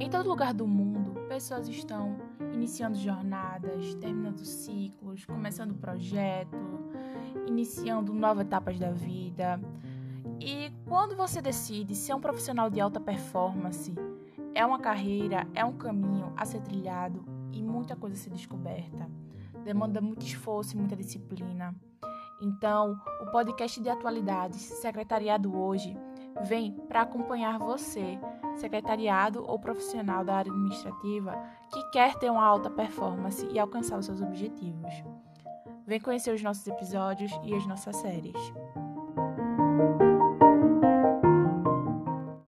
Em todo lugar do mundo, pessoas estão iniciando jornadas, terminando ciclos, começando projeto, iniciando novas etapas da vida. E quando você decide ser um profissional de alta performance, é uma carreira, é um caminho a ser trilhado e muita coisa a ser descoberta. Demanda muito esforço e muita disciplina. Então, o podcast de atualidades Secretariado Hoje vem para acompanhar você, secretariado ou profissional da área administrativa que quer ter uma alta performance e alcançar os seus objetivos. Vem conhecer os nossos episódios e as nossas séries.